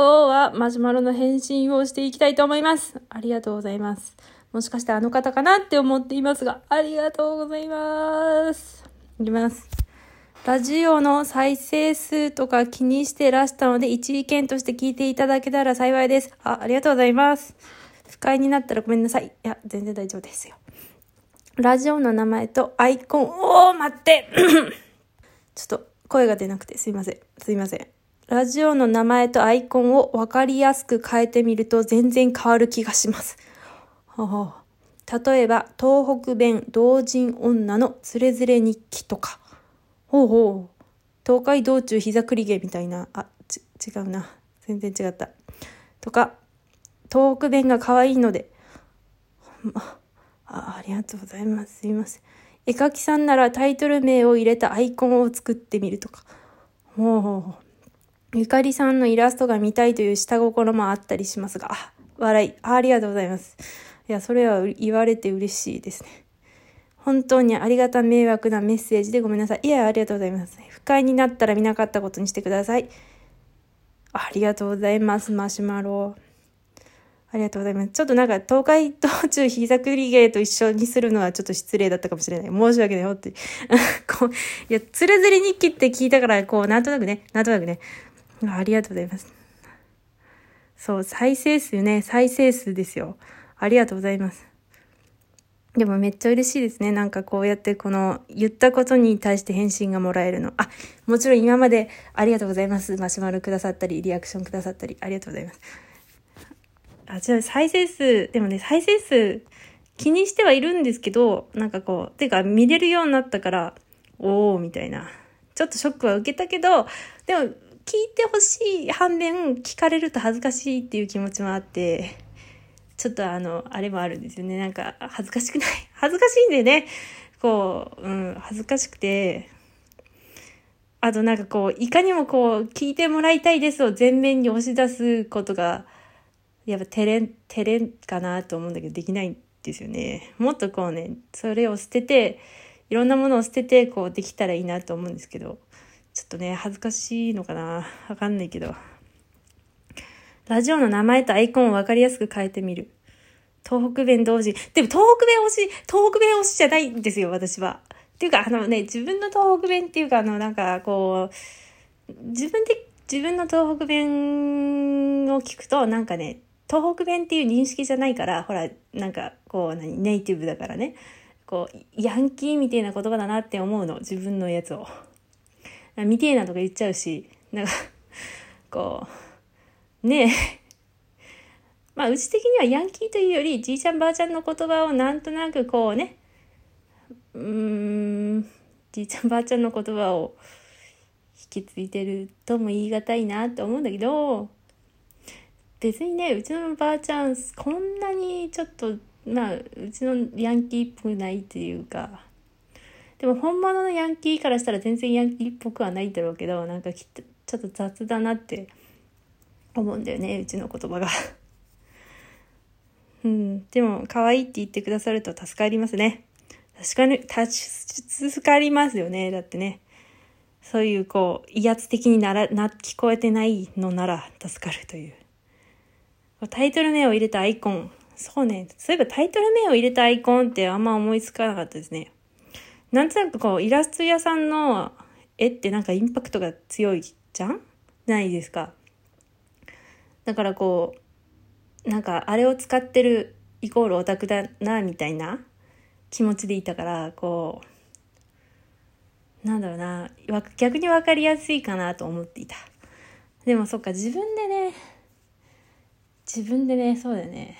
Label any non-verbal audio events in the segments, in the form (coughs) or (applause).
今日はマシュマロの返信をしていきたいと思います。ありがとうございます。もしかしてあの方かなって思っていますが、ありがとうございます。いきます。ラジオの再生数とか気にしてらしたので、一意見として聞いていただけたら幸いです。あ、ありがとうございます。不快になったらごめんなさい。いや、全然大丈夫ですよ。ラジオの名前とアイコン、おー、待って (coughs) ちょっと声が出なくてすいません。すいません。ラジオの名前とアイコンを分かりやすく変えてみると全然変わる気がします。例えば、東北弁同人女のつれづれ日記とか。ほうほう。東海道中膝栗毛みたいな。あ、ち、違うな。全然違った。とか、東北弁が可愛いので。あ、あありがとうございます。すいません。絵描きさんならタイトル名を入れたアイコンを作ってみるとか。ほうほうほう。ゆかりさんのイラストが見たいという下心もあったりしますが、あ、笑い。ありがとうございます。いや、それは言われて嬉しいですね。本当にありがた迷惑なメッセージでごめんなさい。いや、ありがとうございます。不快になったら見なかったことにしてください。ありがとうございます、マシュマロ。ありがとうございます。ちょっとなんか、東海道中膝くり芸と一緒にするのはちょっと失礼だったかもしれない。申し訳ないよって。(laughs) こう、いや、つれづれ日記って聞いたから、こう、なんとなくね、なんとなくね。あありがとうございます。そう、再生数ね、再生数ですよ。ありがとうございます。でもめっちゃ嬉しいですね。なんかこうやってこの言ったことに対して返信がもらえるの。あ、もちろん今までありがとうございます。マシュマロくださったり、リアクションくださったり、ありがとうございます。あ、じゃあ再生数、でもね、再生数気にしてはいるんですけど、なんかこう、てか見れるようになったから、おー、みたいな。ちょっとショックは受けたけど、でも聞いてほしい反面、聞かれると恥ずかしいっていう気持ちもあって、ちょっとあの、あれもあるんですよね。なんか、恥ずかしくない (laughs) 恥ずかしいんでね。こう、うん、恥ずかしくて。あとなんかこう、いかにもこう、聞いてもらいたいですを前面に押し出すことが、やっぱ照れん、照れんかなと思うんだけど、できないんですよね。もっとこうね、それを捨てて、いろんなものを捨てて、こう、できたらいいなと思うんですけど、ちょっとね、恥ずかしいのかなわかんないけど。ラジオの名前とアイコンを分かりやすく変えてみる。東北弁同時。でも東北弁推し、東北弁推しじゃないんですよ、私は。っていうか、あのね、自分の東北弁っていうか、あの、なんか、こう、自分で、自分の東北弁を聞くと、なんかね、東北弁っていう認識じゃないから、ほら、なんか、こう、何、ネイティブだからね。こう、ヤンキーみたいな言葉だなって思うの、自分のやつを。みてえなとか言っちゃうし、なんか、(laughs) こう、ねえ。(laughs) まあ、うち的にはヤンキーというより、じいちゃんばあちゃんの言葉をなんとなくこうね、うーん、じいちゃんばあちゃんの言葉を引き継いでるとも言い難いなって思うんだけど、別にね、うちのばあちゃん、こんなにちょっと、まあ、うちのヤンキーっぽくないっていうか、でも本物のヤンキーからしたら全然ヤンキーっぽくはないだろうけど、なんかきっとちょっと雑だなって思うんだよね、うちの言葉が。(laughs) うん、でも可愛いって言ってくださると助かりますね。確かに、助かりますよね。だってね。そういうこう、威圧的になら、な、聞こえてないのなら助かるという。タイトル名を入れたアイコン。そうね。そういえばタイトル名を入れたアイコンってあんま思いつかなかったですね。なんとなくこう、イラスト屋さんの絵ってなんかインパクトが強いじゃん？ないですか？だからこう、なんかあれを使ってるイコールオタクだな、みたいな気持ちでいたから、こう、なんだろうな、逆にわかりやすいかなと思っていた。でもそっか、自分でね、自分でね、そうだよね。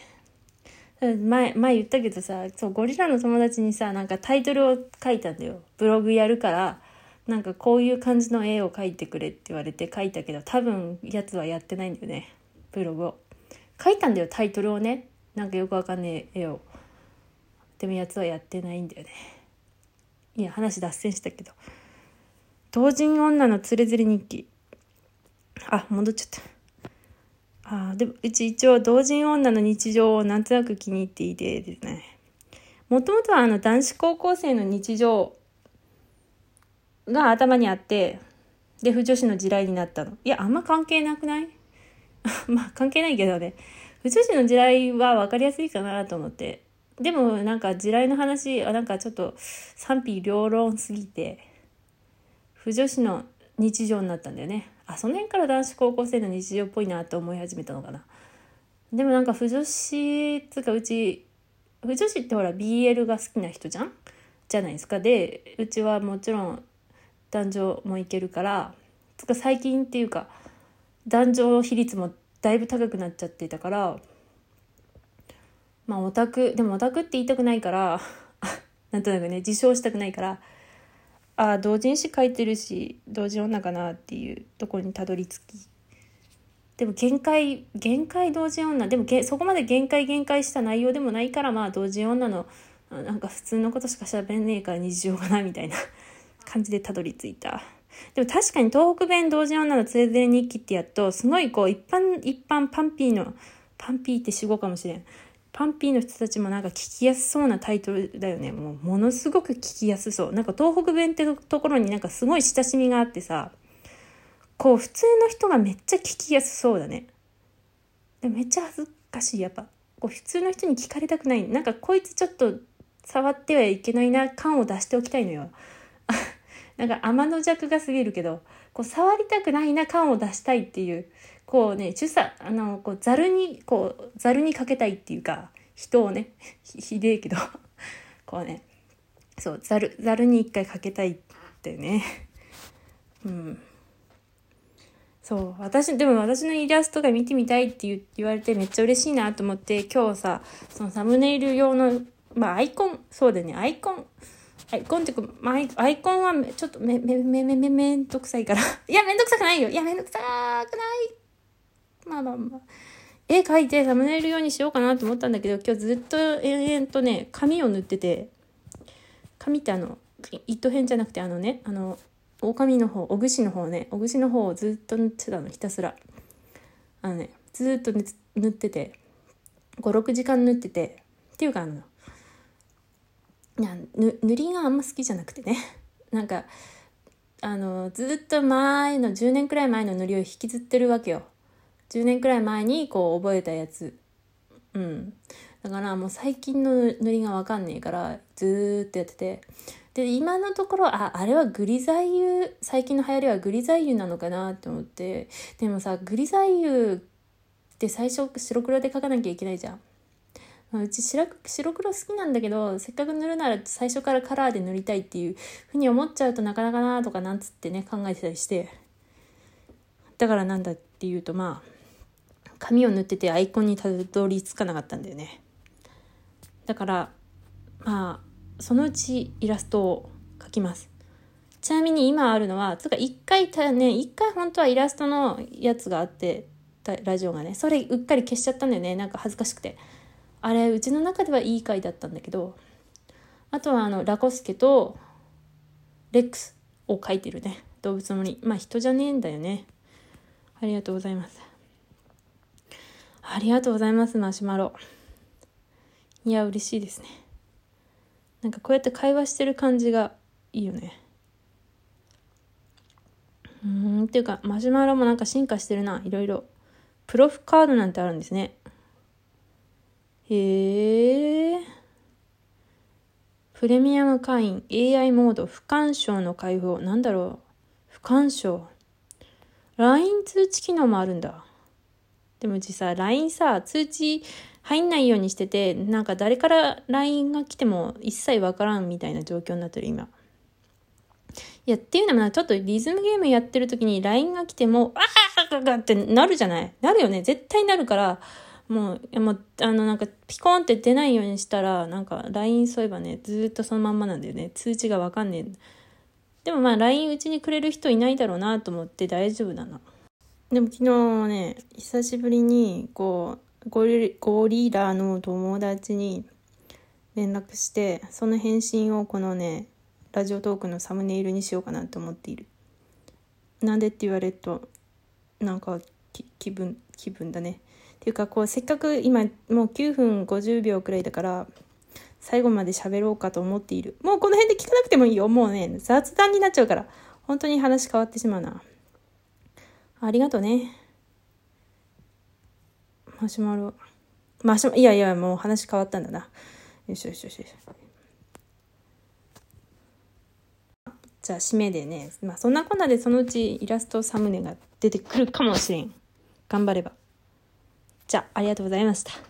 前、前言ったけどさ、そう、ゴリラの友達にさ、なんかタイトルを書いたんだよ。ブログやるから、なんかこういう感じの絵を描いてくれって言われて書いたけど、多分やつはやってないんだよね。ブログを。書いたんだよ、タイトルをね。なんかよくわかんねえ絵を。でもやつはやってないんだよね。いや、話脱線したけど。同人女のつれづれ日記。あ、戻っちゃった。あでもうち一応同人女の日常をなんとなく気に入っていてですね。もともとはあの男子高校生の日常が頭にあって、で、不女子の地雷になったの。いや、あんま関係なくない？(laughs) まあ関係ないけどね。不女子の地雷は分かりやすいかなと思って。でもなんか地雷の話、あなんかちょっと賛否両論すぎて、不女子の日常になったんだよね。あ、その辺から男子高校生の日常っぽいなと思い始めたのかな。でもなんか不女子つうかうち、不女子ってほら BL が好きな人じゃん？じゃないですか。で、うちはもちろん男女もいけるからつか最近っていうか男女比率もだいぶ高くなっちゃってたからまあオタクでもオタクって言いたくないから (laughs) なんとなくね自称したくないからああ同人誌書いてるし同人女かなっていうところにたどり着きでも限界限界同人女でもそこまで限界限界した内容でもないからまあ同人女のなんか普通のことしかしゃべんねえから日常かなみたいな (laughs) 感じでたどり着いた。でも確かに東北弁同人女のつれづれ日記ってやっと、すごいこう一般、一般パンピーの、パンピーって死語かもしれん。パンピーの人たちもなんか聞きやすそうなタイトルだよね。もうものすごく聞きやすそう。なんか東北弁ってところになんかすごい親しみがあってさ、こう普通の人がめっちゃ聞きやすそうだね。でめっちゃ恥ずかしい、やっぱ。こう普通の人に聞かれたくない。なんかこいつちょっと触ってはいけないな感を出しておきたいのよ。(laughs) なんか天の弱が過ぎるけど、こう触りたくないな感を出したいっていう、こうね、主査、あの、こう、ざるに、こう、ざるにかけたいっていうか、人をね、ひ (laughs) でえけど、(laughs) こうね、そう、ざる、ざるに一回かけたいってね。(laughs) うん。そう、私、でも私のイラストが見てみたいって言われてめっちゃ嬉しいなと思って、今日さ、そのサムネイル用の、まあアイコン、そうだね、アイコン、アイコンっていうか、アイコンはちょっとめ、め、め、め、め、めんどくさいから。いや、めんどくさくないよ。いや、めんどくさくない？まあまあまあ。絵描いてサムネイル用にしようかなと思ったんだけど、今日ずっと延々とね、紙を塗ってて、紙ってあの、糸編じゃなくてあのね、あの、狼の方、おぐしの方ね、おぐしの方をずっと塗ってたの、ひたすら。あのね、ずっと塗ってて、5、6時間塗ってて、っていうかあの、いや塗りがあんま好きじゃなくてね。(laughs) なんかあのずっと前の10年くらい前の塗りを引きずってるわけよ。10年くらい前にこう覚えたやつ。うん。だからもう最近の塗りが分かんねえからずーっとやってて。で今のところああれはグリザイ油最近の流行りはグリザイ油なのかなって思って。でもさグリザイ油って最初白黒で描かなきゃいけないじゃん。うち白白黒好きなんだけどせっかく塗るなら最初からカラーで塗りたいっていうふうに思っちゃうとなかなかなとかなんつってね考えてたりして。だからなんだっていうとまあ紙を塗っててアイコンにたどり着かなかったんだよね。だからまあそのうちイラストを描きます。ちなみに今あるのはつか一回たね一回本当はイラストのやつがあってラジオがねそれうっかり消しちゃったんだよね。なんか恥ずかしくて。あれうちの中ではいい回だったんだけどあとはあのラコスケとレックスを描いてるね。動物の森。まあ人じゃねえんだよね。ありがとうございます。ありがとうございますマシュマロいや嬉しいですねなんかこうやって会話してる感じがいいよねうんっていうかマシュマロもなんか進化してるないろいろプロフカードなんてあるんですねへえ。プレミアム会員 AI モード不干渉の開放。なんだろう不干渉。LINE 通知機能もあるんだ。でもうちさ、LINE さ、通知入んないようにしてて、なんか誰から LINE が来ても一切わからんみたいな状況になってる今。いや、っていうのもな、ちょっとリズムゲームやってる時に LINE が来ても、ああってなるじゃない？なるよね。絶対なるから、もう、もう、あの、なんか、ピコンって出ないようにしたら、なんか、LINE そういえばね、ずっとそのまんまなんだよね。通知がわかんねえ。でもまあ、LINE うちにくれる人いないだろうなと思って大丈夫だな。でも昨日ね、久しぶりに、こう、ゴリゴリラの友達に連絡して、その返信をこのね、ラジオトークのサムネイルにしようかなと思っている。なんでって言われると、なんか気分、気分だね。っていうかこうせっかく今もう9分50秒くらいだから最後まで喋ろうかと思っているもうこの辺で聞かなくてもいいよもうね雑談になっちゃうから本当に話変わってしまうなありがとうねマシュマロ。マシュいやいや、もう話変わったんだな。よしよしよしよし。じゃあ、締めでね。まあ、そんなこんなでそのうちイラストサムネが出てくるかもしれん。頑張れば。じゃあ、ありがとうございました。